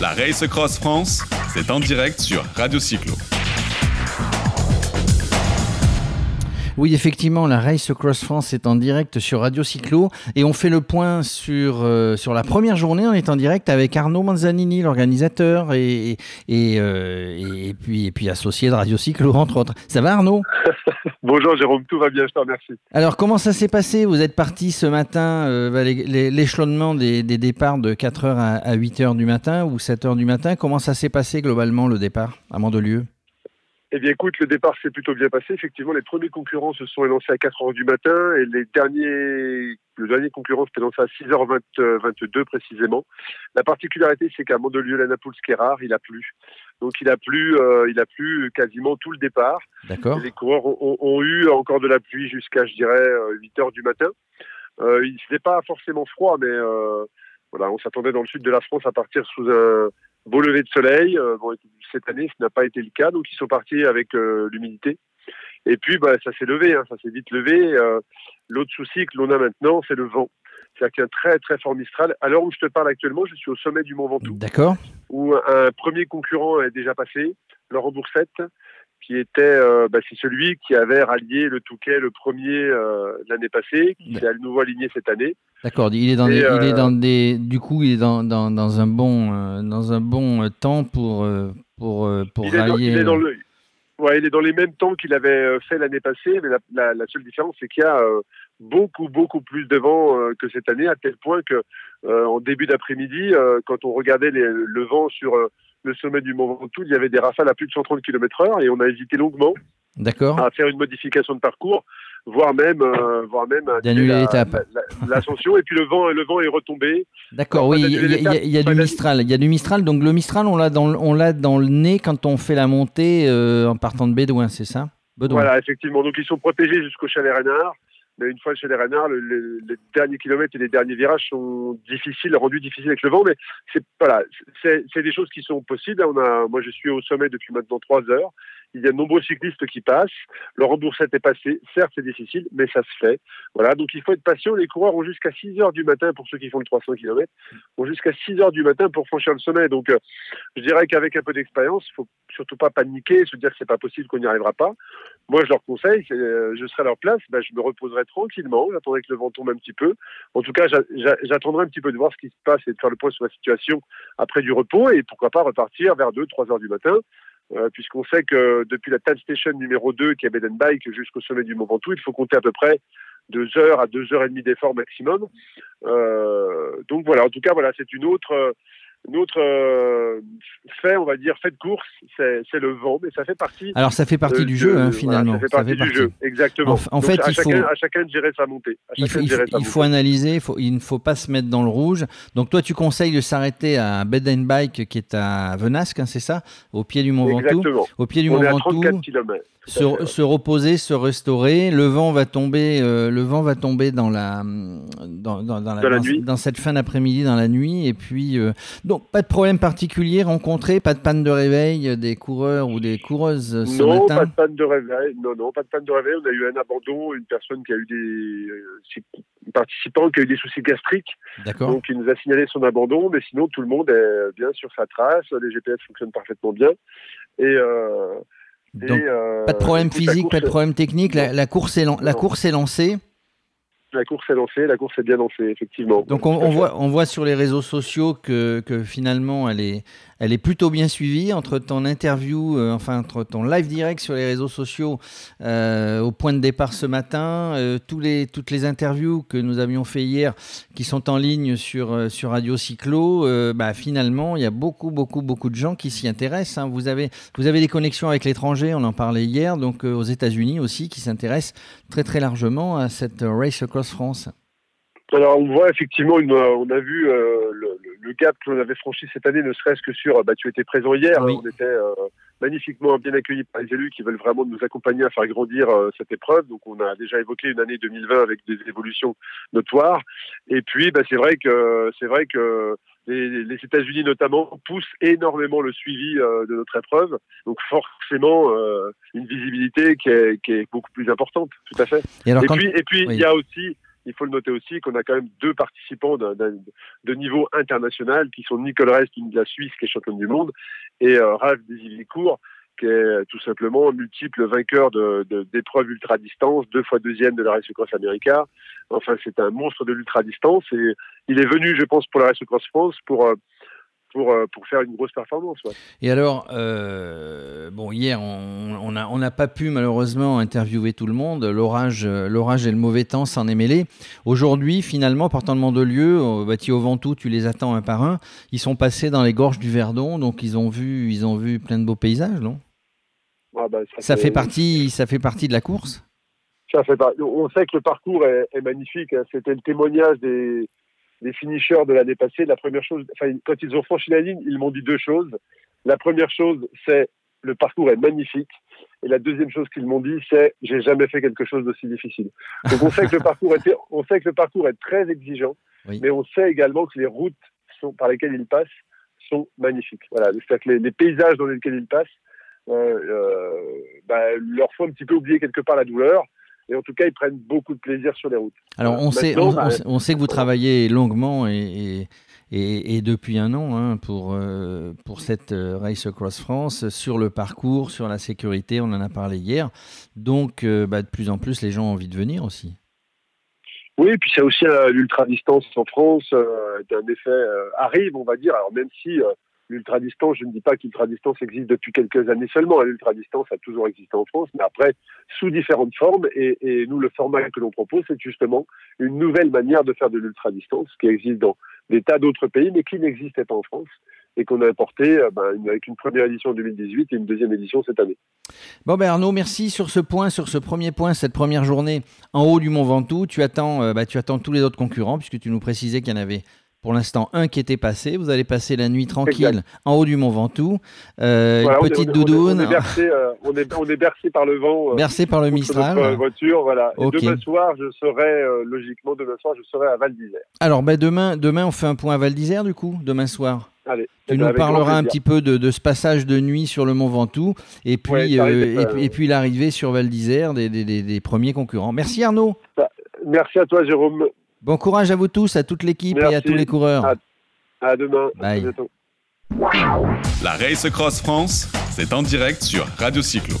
La Race Cross France, c'est en direct sur Radio Cyclo. Oui, effectivement, la Race Cross France est en direct sur Radio Cyclo et on fait le point sur, euh, sur la première journée. On est en direct avec Arnaud Manzanini, l'organisateur et, et, euh, et, puis, et puis associé de Radio Cyclo, entre autres. Ça va Arnaud? Bonjour Jérôme, tout va bien, je te remercie. Alors, comment ça s'est passé? Vous êtes parti ce matin, euh, bah, l'échelonnement des, des, départs de 4h à, 8h du matin ou 7h du matin? Comment ça s'est passé globalement le départ à Mandelieu? Eh bien, écoute, le départ s'est plutôt bien passé. Effectivement, les premiers concurrents se sont élancés à 4 heures du matin et les derniers, le dernier concurrent s'est lancé à 6h22 précisément. La particularité, c'est qu'à Mandelieu, la Naples, rare, il a plu. Donc, il a plu, euh, il a plu quasiment tout le départ. D'accord. Les coureurs ont, eu encore de la pluie jusqu'à, je dirais, 8 euh, heures du matin. Euh, il n'était pas forcément froid, mais euh, voilà, on s'attendait dans le sud de la France à partir sous un beau lever de soleil. Bon, cette année, ce n'a pas été le cas, donc ils sont partis avec l'humidité. Et puis, bah, ça s'est levé, hein, ça s'est vite levé. L'autre souci que l'on a maintenant, c'est le vent. C'est-à-dire qu'il y a un très très fort Mistral. À l'heure où je te parle actuellement, je suis au sommet du Mont Ventoux. D'accord. Où un premier concurrent est déjà passé, Laurent Boursette, qui était, euh, bah, c'est celui qui avait rallié le Touquet le premier euh, l'année passée, qui s'est à nouveau aligné cette année. D'accord. Il est dans, des, il est dans des, du coup, il est dans, dans, dans un bon, euh, dans un bon temps pour pour pour il rallier. Est il est dans le, ouais, il est dans les mêmes temps qu'il avait fait l'année passée, mais la, la, la, seule différence, c'est qu'il y a beaucoup beaucoup plus de vent que cette année, à tel point que en début d'après-midi, quand on regardait les, le vent sur le sommet du Mont Ventoux, il y avait des rafales à plus de 130 km/h et on a hésité longuement à faire une modification de parcours, voire même, euh, voire même d'annuler l'étape, l'ascension. et puis le vent, le vent est retombé. D'accord, oui, il y, a, du Mistral. Il y a du Mistral. Donc le Mistral, on l'a dans, on l'a dans le nez quand on fait la montée euh, en partant de Bédouin, c'est ça? Voilà, effectivement. Donc ils sont protégés jusqu'au chalet Renard. Mais une fois chez les renards, le, les derniers kilomètres et les derniers virages sont difficiles, rendus difficiles avec le vent. Mais c'est voilà, c'est des choses qui sont possibles. A, moi, je suis au sommet depuis maintenant trois heures. Il y a de nombreux cyclistes qui passent. Le remboursement est passé. Certes, c'est difficile, mais ça se fait. Voilà. Donc, il faut être patient. Les coureurs ont jusqu'à 6 heures du matin pour ceux qui font le 300 km. Ont jusqu'à 6 heures du matin pour franchir le sommet. Donc, euh, je dirais qu'avec un peu d'expérience, il faut surtout pas paniquer, se dire que c'est pas possible qu'on n'y arrivera pas. Moi, je leur conseille, euh, je serai à leur place, ben, je me reposerai tranquillement, j'attendrai que le vent tombe un petit peu. En tout cas, j'attendrai un petit peu de voir ce qui se passe et de faire le point sur la situation après du repos et pourquoi pas repartir vers 2, 3 heures du matin euh, puisqu'on sait que depuis la Time Station numéro 2 qui est Beden Bike jusqu'au sommet du Mont Ventoux, il faut compter à peu près deux heures à deux heures et demie d'effort maximum. Euh, donc voilà, en tout cas voilà, c'est une autre notre euh, fait, on va dire, fait de course, c'est le vent, mais ça fait partie. Alors ça fait partie du jeu, hein, finalement. ça fait partie du jeu, exactement. En, fait, à, il chacun, faut, à chacun de gérer sa montée. il faut, il faut, analyser, il ne faut pas se mettre dans le rouge. Donc toi, tu conseilles de s'arrêter à Bed and Bike, qui est à Venasque, hein, c'est ça, au pied du Mont Ventoux? Au pied du on Mont est à Ventoux? 34 km se, se, reposer, se restaurer. Le vent va tomber, euh, le vent va tomber dans la dans, dans, dans, la, dans, la dans, dans cette fin d'après-midi, dans la nuit. Et puis euh, donc pas de problème particulier rencontré, pas de panne de réveil des coureurs ou des coureuses ce non, matin. Non, pas de panne de réveil. Non, non, pas de panne de réveil. On a eu un abandon, une personne qui a eu des euh, participants qui a eu des soucis gastriques. D'accord. Donc il nous a signalé son abandon, mais sinon tout le monde est bien sur sa trace. Les GPS fonctionnent parfaitement bien et euh, donc, euh, pas de problème physique, pas de problème technique. La, la, course est la course est lancée. La course est lancée, la course est bien lancée, effectivement. Donc on, voit, on voit sur les réseaux sociaux que, finalement elle est, elle est plutôt bien suivie entre ton interview, euh, enfin entre ton live direct sur les réseaux sociaux euh, au point de départ ce matin, euh, toutes les interviews que nous avions fait hier qui sont en ligne sur, sur Radio Cyclo, bah, finalement il y a beaucoup beaucoup beaucoup de gens qui s'y intéressent. Hein. Vous, avez, vous avez des connexions avec l'étranger, on en parlait hier, donc aux États-Unis aussi, qui s'intéressent très très largement à cette Race France. Alors on voit effectivement, une, on a vu euh, le, le, gap que l'on avait franchi cette année, ne serait-ce que sur, bah, tu étais présent hier, oui. hein, on était euh, magnifiquement bien accueillis par les élus qui veulent vraiment nous accompagner à faire grandir euh, cette épreuve. Donc on a déjà évoqué une année 2020 avec des évolutions notoires. Et puis bah, c'est vrai que c'est vrai que les, les États-Unis notamment poussent énormément le suivi euh, de notre épreuve, donc forcément euh, une visibilité qui est, qui est, beaucoup plus importante, tout à fait. Et, alors, et quand... puis et puis il oui. y a aussi il faut le noter aussi qu'on a quand même deux participants de, niveau international qui sont Nicole Rest, de la Suisse, qui est championne du monde, et euh, Ralph Desillicourt, qui est tout simplement multiple vainqueur d'épreuves de, ultra-distance, deux fois deuxième de la Race Cross America. Enfin, c'est un monstre de l'ultra-distance il est venu, je pense, pour la Race Cross France pour, euh, pour, euh, pour faire une grosse performance. Et alors, euh, bon, hier, on n'a on pas pu malheureusement interviewer tout le monde. L'orage l'orage et le mauvais temps s'en est mêlé. Aujourd'hui, finalement, partant de Mandelieu, bâti au Ventoux, tu les attends un par un. Ils sont passés dans les gorges du Verdon, donc ils ont vu, ils ont vu plein de beaux paysages, non? Ah bah, ça, fait... partie, ça fait partie de la course ça fait On sait que le parcours est, magnifique. Hein. C'était le témoignage des, des finishers de l'année passée. La première chose, quand ils ont franchi la ligne, ils m'ont dit deux choses. La première chose, c'est le parcours est magnifique. Et la deuxième chose qu'ils m'ont dit, c'est j'ai jamais fait quelque chose d'aussi difficile. Donc on sait que le parcours est, on sait que le parcours est très exigeant, mais on sait également que les routes sont, par lesquelles ils passent sont magnifiques. Voilà, c'est-à-dire que les, paysages dans lesquels ils passent bah, leur font un petit peu oublier quelque part la douleur. Et en tout cas, ils prennent beaucoup de plaisir sur les routes. Alors, on, sait, bah, on, sait que vous travaillez longuement et, et, et depuis un an hein, pour, euh, pour cette Race Across France sur le parcours, sur la sécurité. On en a parlé hier. Donc, bah, de plus en plus, les gens ont envie de venir aussi. Oui, puis c'est aussi l'ultra-distance en France, un effet arrive, on va dire. Alors, même si L'ultra-distance, je ne dis pas que l'ultra-distance existe depuis quelques années seulement. L'ultra-distance a toujours existé en France, mais après, sous différentes formes. Et, nous, le format que l'on propose, c'est justement une nouvelle manière de faire de l'ultra-distance qui existe dans des tas d'autres pays, mais qui n'existait pas en France et qu'on a importé euh, ben, avec une première édition en 2018 et une deuxième édition cette année. Bon, ben Arnaud, merci sur ce point, sur ce premier point, cette première journée en haut du Mont Ventoux. Tu attends, euh, ben, tu attends tous les autres concurrents, puisque tu nous précisais qu'il y en avait pour l'instant un qui était passé. Vous allez passer la nuit tranquille en haut du Mont Ventoux. Euh, une petite doudoune. Euh, on est, bercé, par le vent. Euh, bercé par le Mistral. voiture, voilà. demain soir, je serai, logiquement, demain soir, je serai à Val d'Isère. Alors, ben, demain, demain, on fait un point à Val d'Isère, du coup, demain soir? Allez, tu eh nous ben, parleras un petit peu de, ce passage de nuit sur le Mont Ventoux et puis, et, puis l'arrivée sur Val d'Isère des, des, premiers concurrents. Merci Arnaud. Bah, merci à toi Jérôme. Bon courage à vous tous, à toute l'équipe et à tous les coureurs. À, demain. La Race Cross France, c'est en direct sur Radio Cyclo.